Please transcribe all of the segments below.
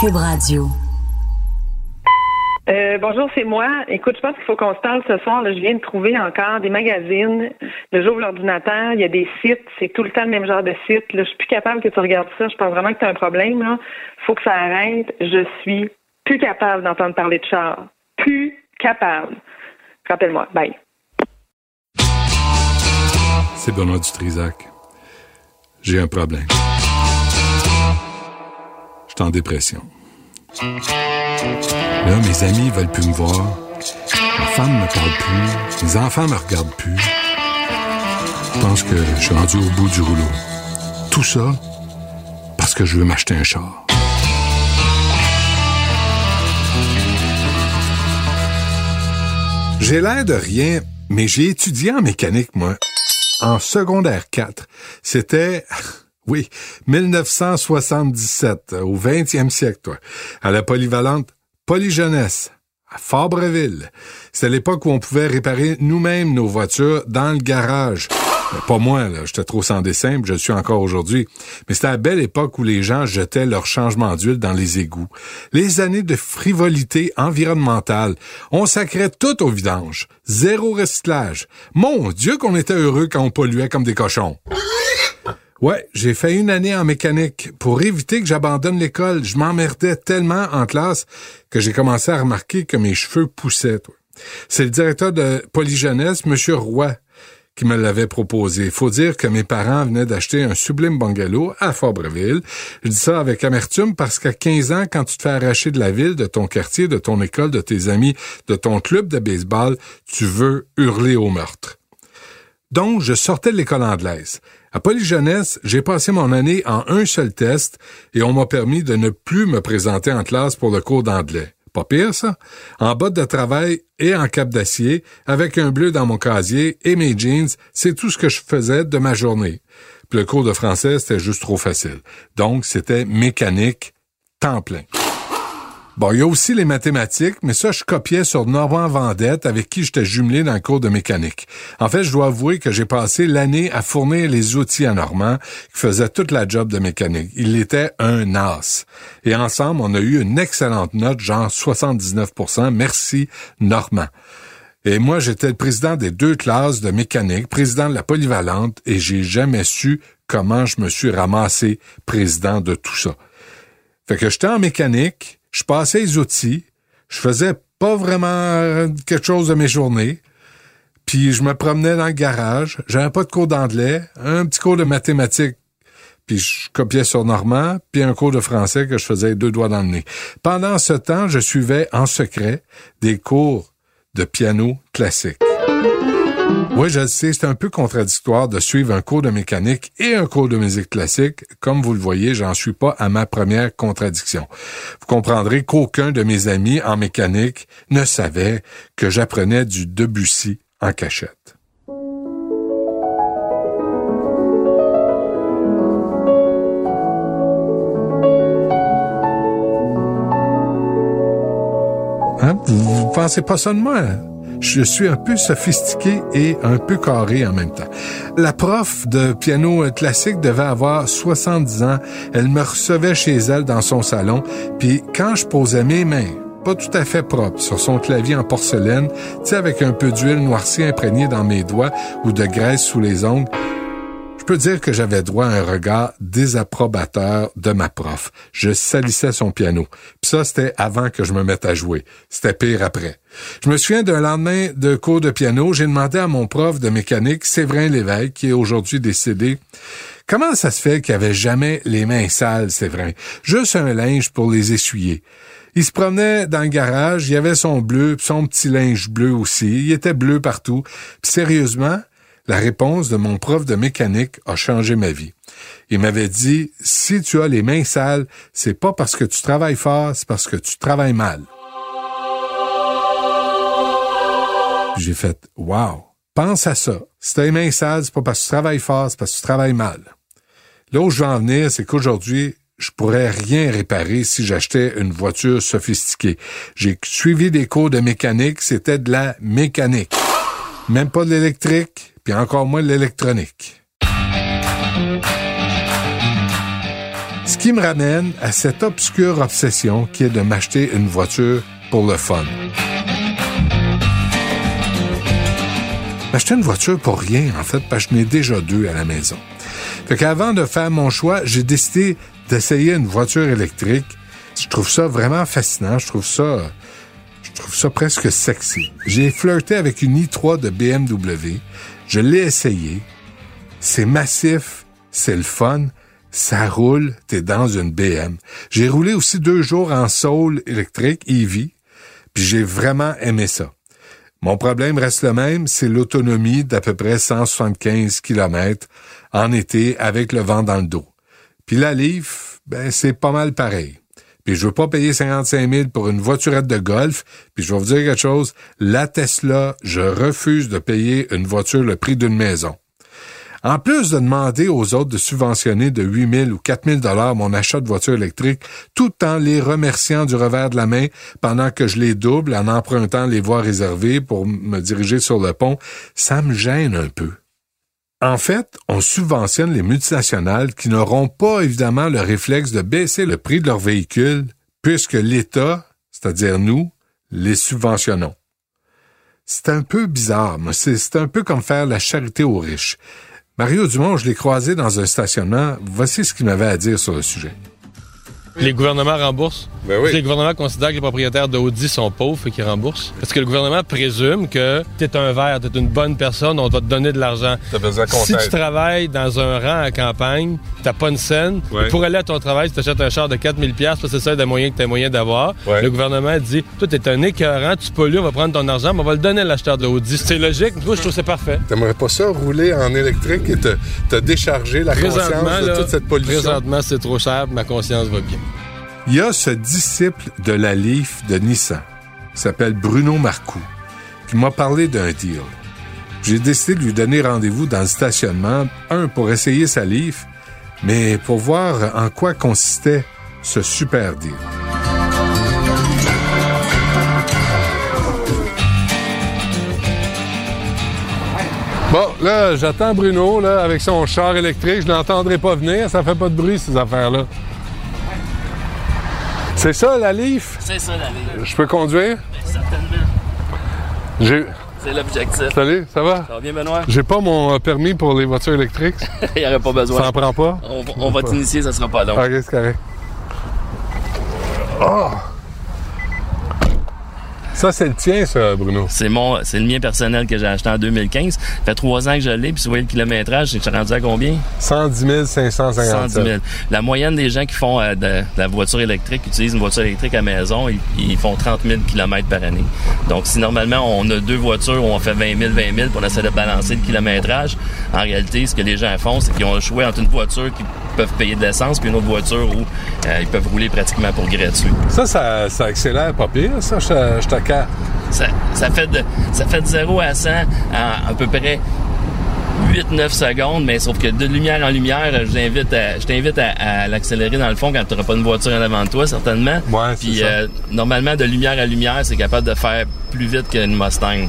Cube Radio. Euh, bonjour, c'est moi. Écoute, je pense qu'il faut qu'on se parle ce soir. je viens de trouver encore des magazines. Le j'ouvre l'ordinateur, il y a des sites. C'est tout le temps le même genre de site. Là, je suis plus capable que tu regardes ça. Je pense vraiment que tu as un problème. Il faut que ça arrête. Je suis plus capable d'entendre parler de char. Plus capable. Rappelle-moi. Bye. C'est Benoît Dutrisac. J'ai un problème. En dépression. Là, mes amis veulent plus me voir. Ma femme me parle plus. Mes enfants me regardent plus. Je pense que je suis rendu au bout du rouleau. Tout ça parce que je veux m'acheter un char. J'ai l'air de rien, mais j'ai étudié en mécanique, moi. En secondaire 4. C'était oui, 1977, au 20e siècle, toi, à la polyvalente Polyjeunesse, à Fabreville. C'est l'époque où on pouvait réparer nous-mêmes nos voitures dans le garage. pas moi, là, j'étais trop sans dessin, je suis encore aujourd'hui. Mais c'était la belle époque où les gens jetaient leur changement d'huile dans les égouts. Les années de frivolité environnementale. On sacrait tout au vidange. Zéro recyclage. Mon Dieu qu'on était heureux quand on polluait comme des cochons. Ouais, j'ai fait une année en mécanique pour éviter que j'abandonne l'école. Je m'emmerdais tellement en classe que j'ai commencé à remarquer que mes cheveux poussaient. C'est le directeur de Polyjeunesse, M. Roy, qui me l'avait proposé. Faut dire que mes parents venaient d'acheter un sublime bungalow à Fabreville. Je dis ça avec amertume parce qu'à 15 ans, quand tu te fais arracher de la ville, de ton quartier, de ton école, de tes amis, de ton club de baseball, tu veux hurler au meurtre. Donc, je sortais de l'école anglaise. À Polyjeunesse, j'ai passé mon année en un seul test et on m'a permis de ne plus me présenter en classe pour le cours d'anglais. Pas pire, ça? En botte de travail et en cap d'acier, avec un bleu dans mon casier et mes jeans, c'est tout ce que je faisais de ma journée. Puis le cours de français, c'était juste trop facile. Donc, c'était mécanique, temps plein. Bon, il y a aussi les mathématiques, mais ça, je copiais sur Normand Vendette, avec qui j'étais jumelé dans le cours de mécanique. En fait, je dois avouer que j'ai passé l'année à fournir les outils à Normand, qui faisait toute la job de mécanique. Il était un as. Et ensemble, on a eu une excellente note, genre 79% Merci, Normand. Et moi, j'étais le président des deux classes de mécanique, président de la polyvalente, et j'ai jamais su comment je me suis ramassé président de tout ça. Fait que j'étais en mécanique, je passais les outils, je faisais pas vraiment quelque chose de mes journées, puis je me promenais dans le garage, j'avais pas de cours d'anglais, un petit cours de mathématiques, puis je copiais sur Normand, puis un cours de français que je faisais deux doigts dans le nez. Pendant ce temps, je suivais en secret des cours de piano classique. Oui, je le sais, c'est un peu contradictoire de suivre un cours de mécanique et un cours de musique classique. Comme vous le voyez, j'en suis pas à ma première contradiction. Vous comprendrez qu'aucun de mes amis en mécanique ne savait que j'apprenais du Debussy en cachette. Hein? Vous, vous pensez pas ça de moi? Je suis un peu sophistiqué et un peu carré en même temps. La prof de piano classique devait avoir 70 ans. Elle me recevait chez elle dans son salon, puis quand je posais mes mains pas tout à fait propres sur son clavier en porcelaine, tu avec un peu d'huile noircie imprégnée dans mes doigts ou de graisse sous les ongles, peux dire que j'avais droit à un regard désapprobateur de ma prof. Je salissais son piano. Puis ça, c'était avant que je me mette à jouer. C'était pire après. Je me souviens d'un lendemain de cours de piano, j'ai demandé à mon prof de mécanique, Séverin Lévesque, qui est aujourd'hui décédé, comment ça se fait qu'il avait jamais les mains sales, Séverin? Juste un linge pour les essuyer. Il se promenait dans le garage, il avait son bleu, son petit linge bleu aussi, il était bleu partout. Puis sérieusement, La réponse de mon prof de mécanique a changé ma vie. Il m'avait dit, si tu as les mains sales, c'est pas parce que tu travailles fort, c'est parce que tu travailles mal. J'ai fait, wow, pense à ça. Si t'as les mains sales, c'est pas parce que tu travailles fort, c'est parce que tu travailles mal. Là où je veux en venir, c'est qu'aujourd'hui, je pourrais rien réparer si j'achetais une voiture sophistiquée. J'ai suivi des cours de mécanique, c'était de la mécanique. Même pas de l'électrique, puis encore moins l'électronique. Ce qui me ramène à cette obscure obsession qui est de m'acheter une voiture pour le fun. M'acheter une voiture pour rien, en fait, parce que je n'ai déjà deux à la maison. Fait qu'avant de faire mon choix, j'ai décidé d'essayer une voiture électrique. Je trouve ça vraiment fascinant. Je trouve ça, je trouve ça presque sexy. J'ai flirté avec une i3 de BMW. Je l'ai essayé. C'est massif. C'est le fun. Ça roule. T'es dans une BM. J'ai roulé aussi deux jours en Soul électrique, EV. Puis j'ai vraiment aimé ça. Mon problème reste le même, c'est l'autonomie d'à peu près 175 km en été avec le vent dans le dos. Puis la Leaf, ben c'est pas mal pareil. Puis je veux pas payer 55 000 pour une voiturette de golf. Puis je vais vous dire quelque chose, la Tesla, je refuse de payer une voiture le prix d'une maison. En plus de demander aux autres de subventionner de 8 000 ou 4 000 dollars mon achat de voiture électrique, tout en les remerciant du revers de la main pendant que je les double en empruntant les voies réservées pour me diriger sur le pont, ça me gêne un peu. En fait, on subventionne les multinationales qui n'auront pas évidemment le réflexe de baisser le prix de leurs véhicules puisque l'État, c'est-à-dire nous, les subventionnons. C'est un peu bizarre, mais c'est un peu comme faire la charité aux riches. Mario Dumont, je l'ai croisé dans un stationnement. Voici ce qu'il m'avait à dire sur le sujet. Les gouvernements remboursent. Ben oui. Les gouvernements considèrent que les propriétaires d'Audi sont pauvres et qu'ils remboursent. Parce que le gouvernement présume que t'es un vert, t'es une bonne personne, on va te donner de l'argent. Si tu travailles dans un rang à campagne, t'as pas une scène, Ouais. pour aller à ton travail, tu t'achètes un char de 4000 pièces, c'est ça des moyens que t'as moyen d'avoir. Ouais. Le gouvernement dit, toi t'es un écœurant, tu pollues, on va prendre ton argent, mais on va le donner à l'acheteur d'Audi. C'est logique, moi je trouve que c'est parfait. T'aimerais pas ça rouler en électrique et te, te décharger la conscience de là, toute cette pollution? présentement c'est trop cher, ma conscience va bien. Il y a ce disciple de la Leaf de Nissan, s'appelle Bruno Marcoux, qui m'a parlé d'un deal. J'ai décidé de lui donner rendez-vous dans le stationnement, un pour essayer sa Leaf, mais pour voir en quoi consistait ce super deal. Bon, là, j'attends Bruno, là, avec son char électrique. Je l'entendrai pas venir. Ça fait pas de bruit, ces affaires-là. C'est ça, la Leaf? C'est ça la ligne, Je peux conduire? certainement. J'ai... C'est l'objectif. Salut, ça va? Ça va bien, Benoît? J'ai pas mon euh, permis pour les voitures électriques. Il n'y aurait pas Ça besoin. en prend pas? On, va- on va t'initier, ça sera pas long. Ok, c'est correct. Oh! Ça, c'est le tien, ça, Bruno. C'est mon, c'est le mien personnel que j'ai acheté en 2015. Ça fait trois ans que je l'ai, puis si vous voyez le kilométrage, je suis rendu à combien? 110 557. 110 000. La moyenne des gens qui font euh, de, de la voiture électrique, qui utilisent une voiture électrique à maison, ils, ils font 30 000 km par année. Donc, si normalement on a deux voitures où on fait 20 000, 20 000, puis on essaie de balancer le kilométrage, en réalité, ce que les gens font, c'est qu'ils ont le choix entre une voiture qui peuvent payer de l'essence, puis une autre voiture où euh, ils peuvent rouler pratiquement pour gratuit. Ça, ça, ça accélère pas pire, ça, je, je. Ça, ça fait de ça fait de 0 à 100 en à peu près 8-9 secondes, mais sauf que de lumière en lumière, je t'invite à, je t'invite à, à l'accélérer dans le fond quand tu n'auras pas une voiture en avant de toi, certainement. Ouais, Puis ça. euh, normalement, de lumière à lumière, c'est capable de faire plus vite qu'une Mustang.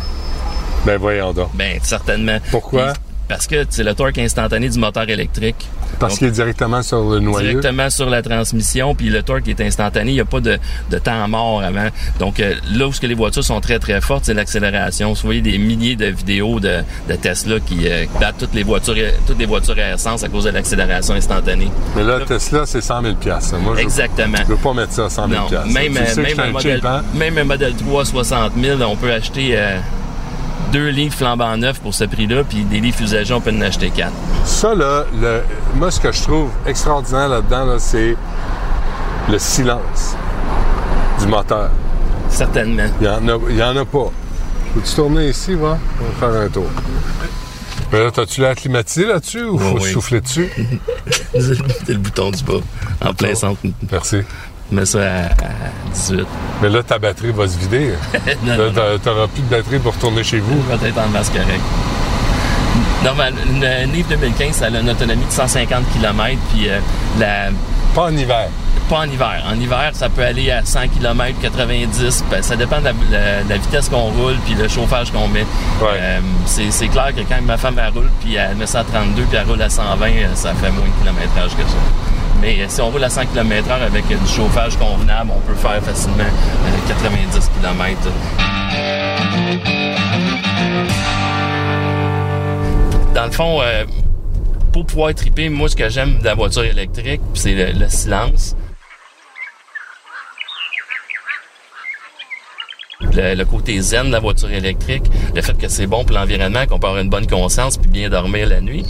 Ben, voyons donc. Ben, certainement. Pourquoi? Puis, parce que c'est le torque instantané du moteur électrique. Parce qu'il est directement sur le noyau. directement sur la transmission, puis le torque est instantané. Il n'y a pas de, de temps mort avant. Donc euh, là où ce que les voitures sont très très fortes, c'est l'accélération. Vous voyez des milliers de vidéos de, de Tesla qui euh, qui battent toutes les voitures toutes les voitures à essence à cause de l'accélération instantanée. Mais là, Tesla, c'est 100 000 ça. Moi, je, Exactement. je veux pas mettre ça à 100 000 Non, même, euh, je même, un modèle, hein? même un modèle 3 60 000, on peut acheter euh, deux livres flambant neufs pour ce prix-là, puis des livres usagés, on peut en acheter quatre. Ça, là, le, moi, ce que je trouve extraordinaire là-dedans, là, c'est le silence du moteur. Certainement. Il y en a, il y en a pas. Peux-tu tourner ici, va? On va faire un tour. Mais là, t'as-tu l'air climatisé là-dessus ou faut oui. souffler dessus? C'est le bouton du bas, en plein centre. Merci. Mets ça à, à 18. Mais là, ta batterie va se vider. non, Là, non, non. t'a- t'auras plus de batterie pour retourner chez vous. Peut-être en masse correct. Normal, une Nive 2015, ça a une autonomie de 150 km, puis euh, la, Pas en hiver. pas en hiver. En hiver, ça peut aller à 100 km, 90. Ben, ça dépend de la, la- la vitesse qu'on roule puis le chauffage qu'on met. Ouais. Euh, c'est, c'est clair que quand ma femme elle roule puis elle met ça à 32 puis elle roule à 120, euh, ça fait moins de kilométrage que ça. Mais euh, si on roule à 100 km h avec euh, du chauffage convenable, on peut faire facilement euh, 90 km. Dans le fond, euh, pour pouvoir triper, moi, ce que j'aime de la voiture électrique, c'est le, le silence. Le, le côté zen de la voiture électrique, le fait que c'est bon pour l'environnement, qu'on peut avoir une bonne conscience puis bien dormir la nuit.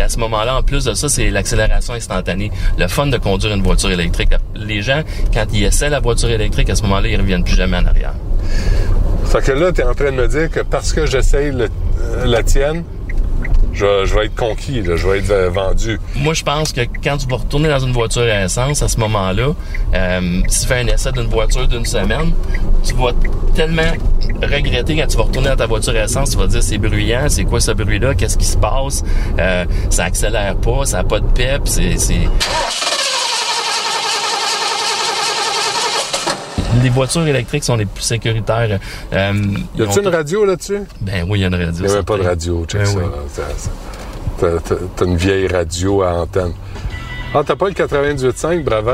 Puis à ce moment-là, en plus de ça, c'est l'accélération instantanée. Le fun de conduire une voiture électrique. Les gens, quand ils essaient la voiture électrique, à ce moment-là, ils reviennent plus jamais en arrière. Fait que là, t'es en train de me dire que parce que j'essaye euh, la tienne, je, je vais être conquis, là, je vais être vendu. Moi, je pense que quand tu vas retourner dans une voiture à essence, à ce moment-là, euh, si tu fais un essai d'une voiture d'une semaine, tu vas tellement regretter quand tu vas retourner dans ta voiture à essence, tu vas dire c'est bruyant, c'est quoi ce bruit-là, qu'est-ce qui se passe, euh, ça accélère pas, ça a pas de pep, c'est... Les voitures électriques sont les plus sécuritaires. Euh, Y ont- une radio là-dessus? Ben oui, il y a une radio. Il n'y avait pas de radio, check Ben ça. oui. T'as, une vieille radio à antenne. Ah, t'as pas le 98.5, bravo.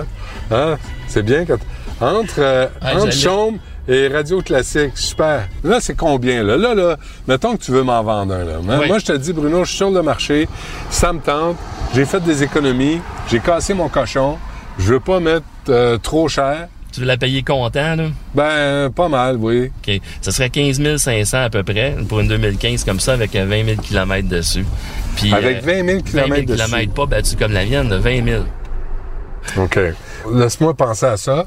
Hein? C'est bien t- entre, euh, entre Chaume et Radio Classique, super. Là, c'est combien, là? Là, là, mettons que tu veux m'en vendre un, là. Moi, Oui. moi, je te dis, Bruno, je suis sur le marché, ça me tente, j'ai fait des économies, j'ai cassé mon cochon, je veux pas mettre euh, trop cher. Tu veux la payer comptant, là? Ben, pas mal, oui. OK. Ça serait 15 500 à peu près pour une 2015 comme ça avec euh, 20 000 km dessus. Puis, Avec euh, 20 000 kilomètres 20 000 dessus. kilomètres pas battu comme la mienne, de 20 000. OK. Laisse-moi penser à ça.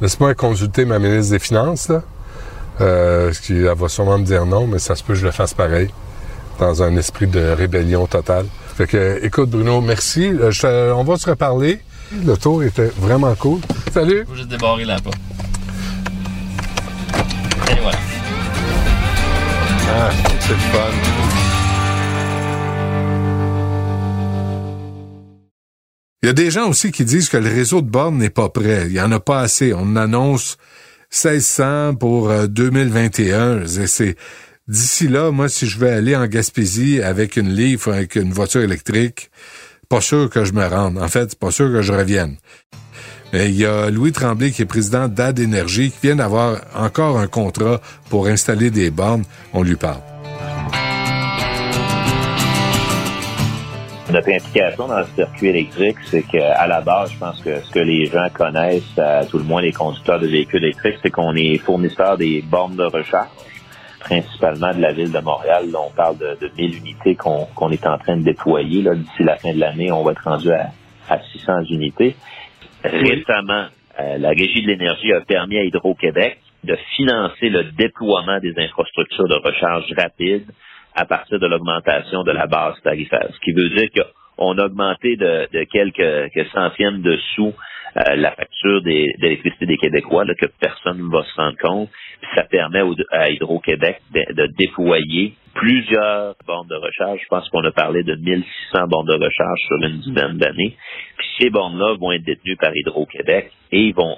Laisse-moi consulter ma ministre des Finances, là. Euh, ce qui, elle va sûrement me dire non, mais ça se peut que je le fasse pareil. Dans un esprit de rébellion totale. Fait que, écoute, Bruno, merci. Euh, je on va se reparler. Le tour était vraiment cool. Salut! Faut juste débarrer la porte. Et voilà. Ah, c'est le fun. Il y a des gens aussi qui disent que le réseau de bornes n'est pas prêt. Il y en a pas assez. On annonce 1600 pour euh, 2021. Et C'est d'ici là, moi, si je veux aller en Gaspésie avec une livre, avec une voiture électrique, pas sûr que je me rende. En fait, pas sûr que je revienne. Mais il y a Louis Tremblay, qui est président d'Ad Énergie, qui vient d'avoir encore un contrat pour installer des bornes. On lui parle. Notre implication dans le circuit électrique, c'est qu'à la base, je pense que ce que les gens connaissent, à tout le moins les conducteurs de véhicules électriques, c'est qu'on est fournisseur des bornes de recharge, principalement de la ville de Montréal. On parle de, de 1000 unités qu'on est en train de déployer. D'ici la fin de l'année, on va être rendu à, à 600 unités. Récemment, euh, la Régie de l'énergie a permis à Hydro-Québec de financer le déploiement des infrastructures de recharge rapide à partir de l'augmentation de la base tarifaire. Ce qui veut dire qu'on a augmenté de, de quelques, centièmes de sous euh, la facture d'électricité des Québécois, là, que personne ne va se rendre compte. Puis ça permet à Hydro-Québec de, de déployer plusieurs bornes de recharge. Je pense qu'on a parlé de 1600 bornes de recharge sur une dizaine d'années. Puis ces bornes-là vont être détenues par Hydro-Québec et vont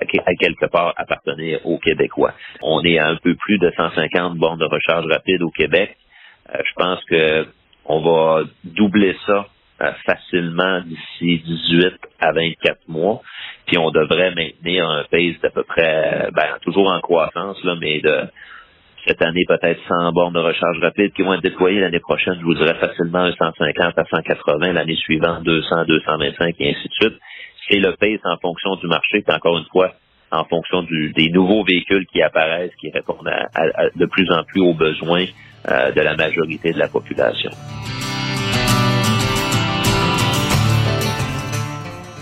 à que- à quelque part appartenir aux Québécois. On est à un peu plus de 150 bornes de recharge rapide au Québec. Euh, je pense que on va doubler ça euh, facilement d'ici 18 à 24 mois. Puis on devrait maintenir un pace d'à peu près, ben, toujours en croissance, là, mais de cette année peut-être 100 bornes de recharge rapide qui vont être déployées l'année prochaine, je vous dirais facilement un 150 à 180, l'année suivante 200, 225 et ainsi de suite. C'est le pace en fonction du marché, puis encore une fois, en fonction des nouveaux véhicules qui apparaissent, qui répondent à- de plus en plus aux besoins euh, de la majorité de la population.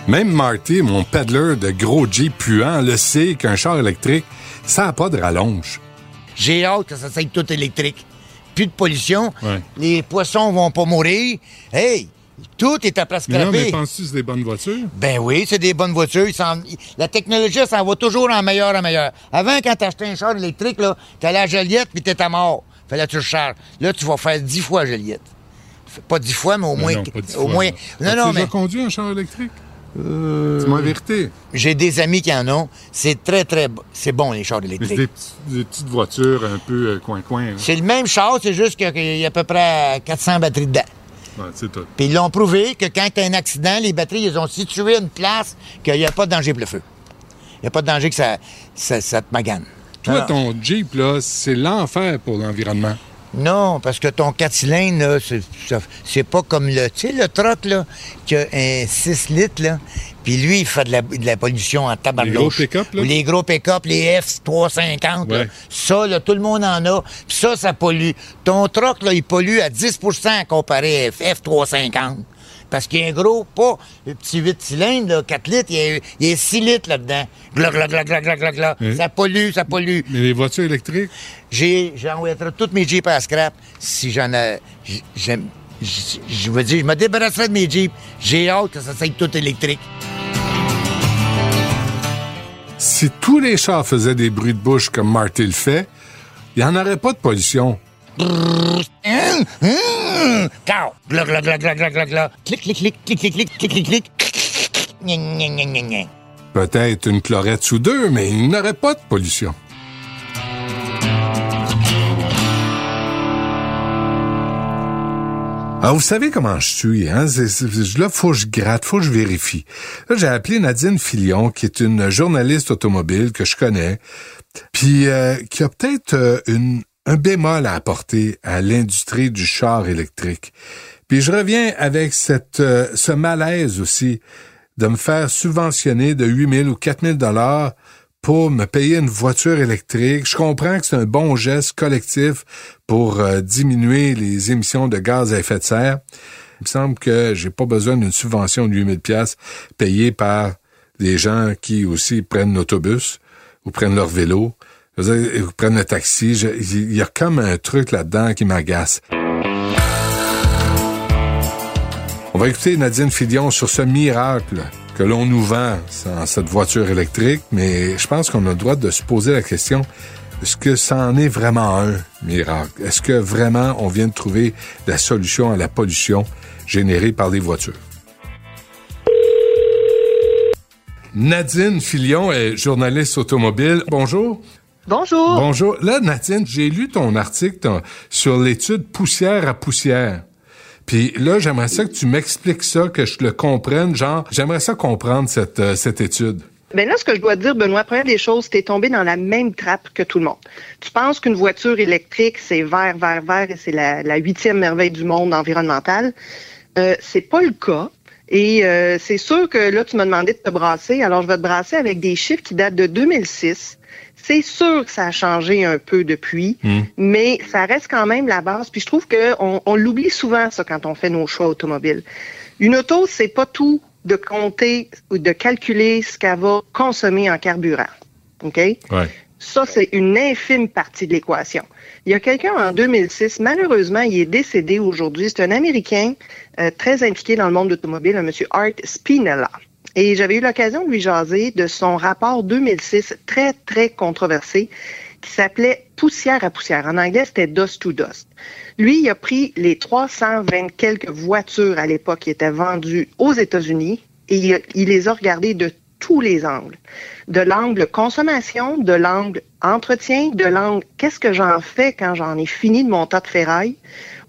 Même Marty, mon peddler de gros Jeep puant, le sait qu'un char électrique, ça n'a pas de rallonge. J'ai hâte que ça soit tout électrique. plus de pollution, Ouais. les poissons vont pas mourir. Hey, tout est à place Mais non, mais penses-tu que c'est des bonnes voitures? Ben oui, c'est des bonnes voitures. S'en- La technologie, ça va toujours en meilleur en meilleur. Avant, quand t'achetais un char électrique, t'allais à Joliette puis t'étais mort. Fallait que tu charges. Là, tu vas faire dix fois Joliette. Pas dix fois, mais au Mais moins. non, pas au moins. Non, mais conduit un char électrique? Dis-moi la vérité. j'ai des amis qui en ont. C'est très, très. bo- C'est bon, les chars Mais c'est électriques. des, des petites voitures un peu euh, coin-coin. hein. C'est le même char, c'est juste qu'il y a à peu près 400 batteries dedans. Ouais, c'est tout. Puis ils l'ont prouvé que quand tu as un accident, les batteries, ils ont situé une place qu'il n'y a pas de danger pour le feu. Il n'y a pas de danger que ça, ça, ça te magane. Toi, ton Jeep, là, c'est l'enfer pour l'environnement. Non, parce que ton 4 cylindres, c'est, pas comme le, tu sais, le troc, là, qui a un 6 litres, là. Puis lui, il fait de la, de la pollution en tabarnouche. Les gros pick-up, là? Ou Les gros pick-up, les F350, là. Ouais. Ça, là, tout le monde en a. Puis ça, ça pollue. Ton troc, là, il pollue à 10% comparé à F- F350. Parce qu'il y a un gros, pas le petit 8 cylindres, là, 4 litres, il y a, il y a 6 litres là-dedans. Gla, gla, gla, gla, gla, gla, gla. Oui. Ça pollue, ça pollue. Mais les voitures électriques, J'ai, j'envoyerai toutes mes Jeeps à la scrap si j'en ai. J'aime. Je veux dire, je me débarrasserai de mes Jeeps. J'ai hâte que ça soit tout électrique. si tous les chars faisaient des bruits de bouche comme Marty le fait, il n'y en aurait pas de pollution. Hum, hum, Cow. Gla, gla, gla, gla, gla, gla, gla. Clic, clic, clic, clic, clic, clic, clic, clic, clic. Gna, gna, gna, gna, gna. Peut-être une chlorette sous deux, mais il n'y aurait pas de pollution. Alors, vous savez comment je suis, hein? C'est- là, faut que je gratte, faut que je vérifie. Là, j'ai appelé Nadine Filion, qui est une journaliste automobile que je connais, puis euh, qui a peut-être euh, une, un bémol à apporter à l'industrie du char électrique. Puis je reviens avec euh, ce malaise aussi de me faire subventionner de 8 000 ou 4 000 dollars pour me payer une voiture électrique. Je comprends que c'est un bon geste collectif pour euh, diminuer les émissions de gaz à effet de serre. Il me semble que j'ai pas besoin d'une subvention de 8 000 pièces payée par des gens qui aussi prennent l'autobus ou prennent leur vélo, dire, ou prennent le taxi. Il y a comme un truc là-dedans qui m'agace. On va écouter Nadine Fidion sur ce miracle que l'on nous vend dans cette voiture électrique, mais je pense qu'on a le droit de se poser la question, est-ce que ça en est vraiment un miracle? Est-ce que vraiment on vient de trouver la solution à la pollution générée par les voitures? Nadine Filion est journaliste automobile. Bonjour. Bonjour. Bonjour. Là, Nadine, j'ai lu ton article sur l'étude poussière à poussière. Puis là, j'aimerais ça que tu m'expliques ça, que je le comprenne. Genre, j'aimerais ça comprendre cette, euh, cette étude. Ben là, ce que je dois te dire, Benoît, première des choses, tu es tombé dans la même trappe que tout le monde. Tu penses qu'une voiture électrique, c'est vert, vert, vert et c'est la, la huitième merveille du monde environnemental. Euh, c'est pas le cas. Et euh, c'est sûr que là, tu m'as demandé de te brasser. Alors, je vais te brasser avec des chiffres qui datent de 2006. C'est sûr que ça a changé un peu depuis, mais ça reste quand même la base. Puis je trouve qu'on on, l'oublie souvent, ça, quand on fait nos choix automobiles. Une auto, c'est pas tout de compter ou de calculer ce qu'elle va consommer en carburant. OK? Ouais. Ça, c'est une infime partie de l'équation. Il y a quelqu'un en 2006, malheureusement, il est décédé aujourd'hui. C'est un Américain euh, très impliqué dans le monde automobile, un monsieur Art Spinella. Et j'avais eu l'occasion de lui jaser de son rapport 2006, très, très controversé, qui s'appelait Poussière à poussière. En anglais, c'était Dust to Dust. Lui, il a pris les 320 quelques voitures à l'époque qui étaient vendues aux États-Unis et il, les a regardées de tous les angles. De l'angle consommation, de l'angle entretien, de l'angle qu'est-ce que j'en fais quand j'en ai fini de mon tas de ferraille.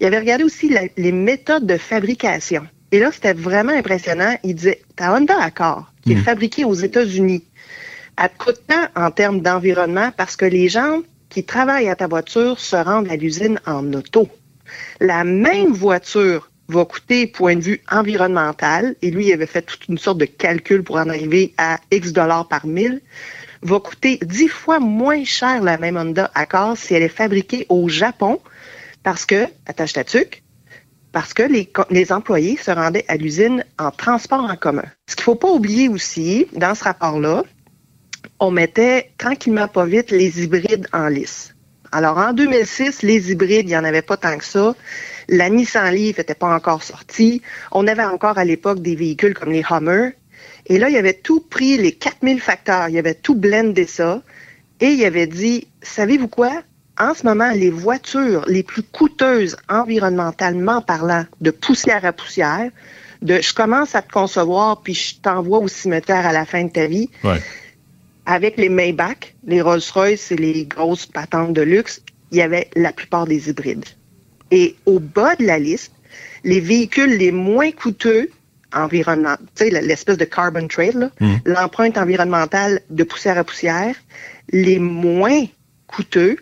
Il avait regardé aussi les méthodes de fabrication. Et là, c'était vraiment impressionnant. Il disait, ta Honda Accord, qui est fabriquée aux États-Unis, elle te coûte tant en termes d'environnement parce que les gens qui travaillent à ta voiture se rendent à l'usine en auto. La même voiture va coûter, point de vue environnemental, et lui, il avait fait toute une sorte de calcul pour en arriver à X dollars par mille, va coûter dix fois moins cher la même Honda Accord si elle est fabriquée au Japon, parce que, attache ta tuque, parce que les, les employés se rendaient à l'usine en transport en commun. Ce qu'il faut pas oublier aussi, dans ce rapport-là, on mettait tranquillement pas vite les hybrides en lice. Alors, en 2006, les hybrides, il n'y en avait pas tant que ça. La Nissan Leaf n'était pas encore sortie. On avait encore à l'époque des véhicules comme les Hummer. Et là, il avait tout pris, les 4000 facteurs, il avait tout blendé ça. Et il avait dit, savez-vous quoi? En ce moment, les voitures les plus coûteuses environnementalement parlant, de poussière à poussière, de je commence à te concevoir puis je t'envoie au cimetière à la fin de ta vie. Ouais. Avec les Maybach, les Rolls-Royce et les grosses patentes de luxe, il y avait la plupart des hybrides. Et au bas de la liste, les véhicules les moins coûteux environnement, tu sais, l'espèce de carbon trade, là, l'empreinte environnementale de poussière à poussière, les moins coûteux,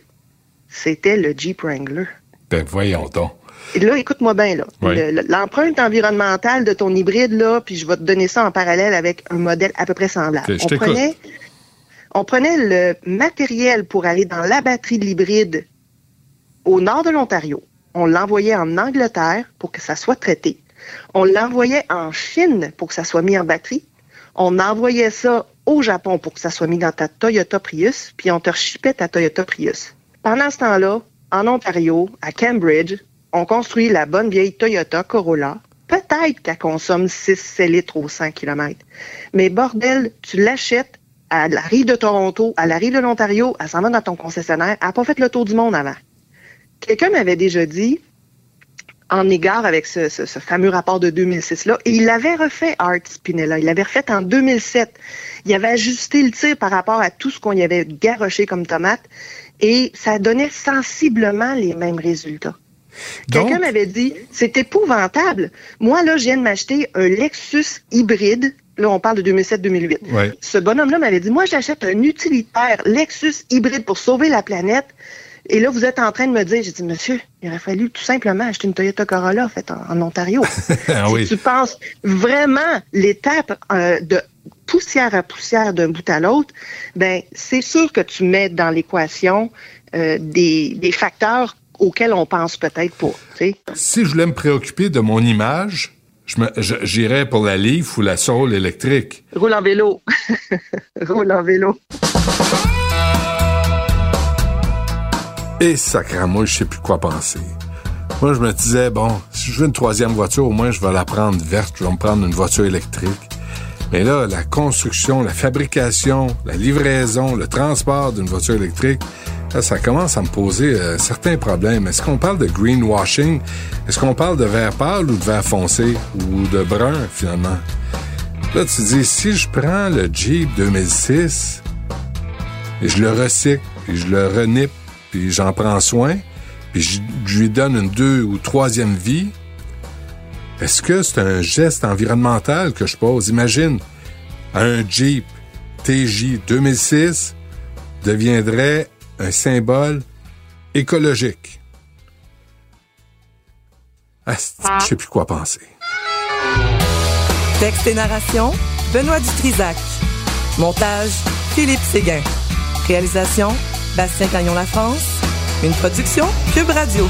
c'était le Jeep Wrangler. Ben, voyons donc. Et là, écoute-moi bien, là. Oui. Le- le- L'empreinte environnementale de ton hybride, là, puis je vais te donner ça en parallèle avec un modèle à peu près semblable. On, prenait, on prenait le matériel pour aller dans la batterie de l'hybride au nord de l'Ontario. On l'envoyait en Angleterre pour que ça soit traité. On l'envoyait en Chine pour que ça soit mis en batterie. On envoyait ça au Japon pour que ça soit mis dans ta Toyota Prius, puis on te rechipait ta Toyota Prius. Pendant ce temps-là, en Ontario, à Cambridge, on construit la bonne vieille Toyota Corolla. Peut-être qu'elle consomme 6-7 litres au 100 km. Mais bordel, tu l'achètes à la rive de Toronto, à la rive de l'Ontario, elle s'en va dans ton concessionnaire. Elle n'a pas fait le tour du monde avant. Quelqu'un m'avait déjà dit, en égard avec ce, ce- ce fameux rapport de 2006-là, et il l'avait refait, Art Spinella. Il l'avait refait en 2007. Il avait ajusté le tir par rapport à tout ce qu'on y avait garoché comme tomate, et ça donnait sensiblement les mêmes résultats. Quelqu'un m'avait dit, c'est épouvantable. Moi, là, je viens de m'acheter un Lexus hybride. Là, on parle de 2007-2008. Ouais. Ce bonhomme-là m'avait dit, moi, j'achète un utilitaire Lexus hybride pour sauver la planète. Et là, vous êtes en train de me dire, j'ai dit, monsieur, il aurait fallu tout simplement acheter une Toyota Corolla, en fait, en, en Ontario. Ah si oui. tu penses vraiment l'étape euh, de poussière à poussière d'un bout à l'autre, ben c'est sûr que tu mets dans l'équation euh, des, des facteurs auxquels on pense peut-être pas. tu sais. Si je voulais me préoccuper de mon image, je me- je- j'irais pour la Leaf ou la Soul électrique. Roule en vélo. Roule en vélo. Et sacrément, je sais plus quoi penser. Moi, je me disais, bon, si je veux une troisième voiture, au moins, je vais la prendre verte, je vais me prendre une voiture électrique. Mais là, la construction, la fabrication, la livraison, le transport d'une voiture électrique, ça commence à me poser euh, certains problèmes. Est-ce qu'on parle de greenwashing? Est-ce qu'on parle de vert pâle ou de vert foncé? Ou de brun, finalement? Là, tu dis, si je prends le Jeep 2006 et je le recycle, puis je le renipe, puis j'en prends soin, puis je, je lui donne une deux ou troisième vie, est-ce que c'est un geste environnemental que je pose? Imagine, un Jeep TJ 2006 deviendrait un symbole écologique. Ah, c'est- je sais plus quoi penser. Texte et narration, Benoît Dutrisac. Montage, Philippe Séguin. Réalisation, Bastien Cagnon La France. Une production, Cube Radio.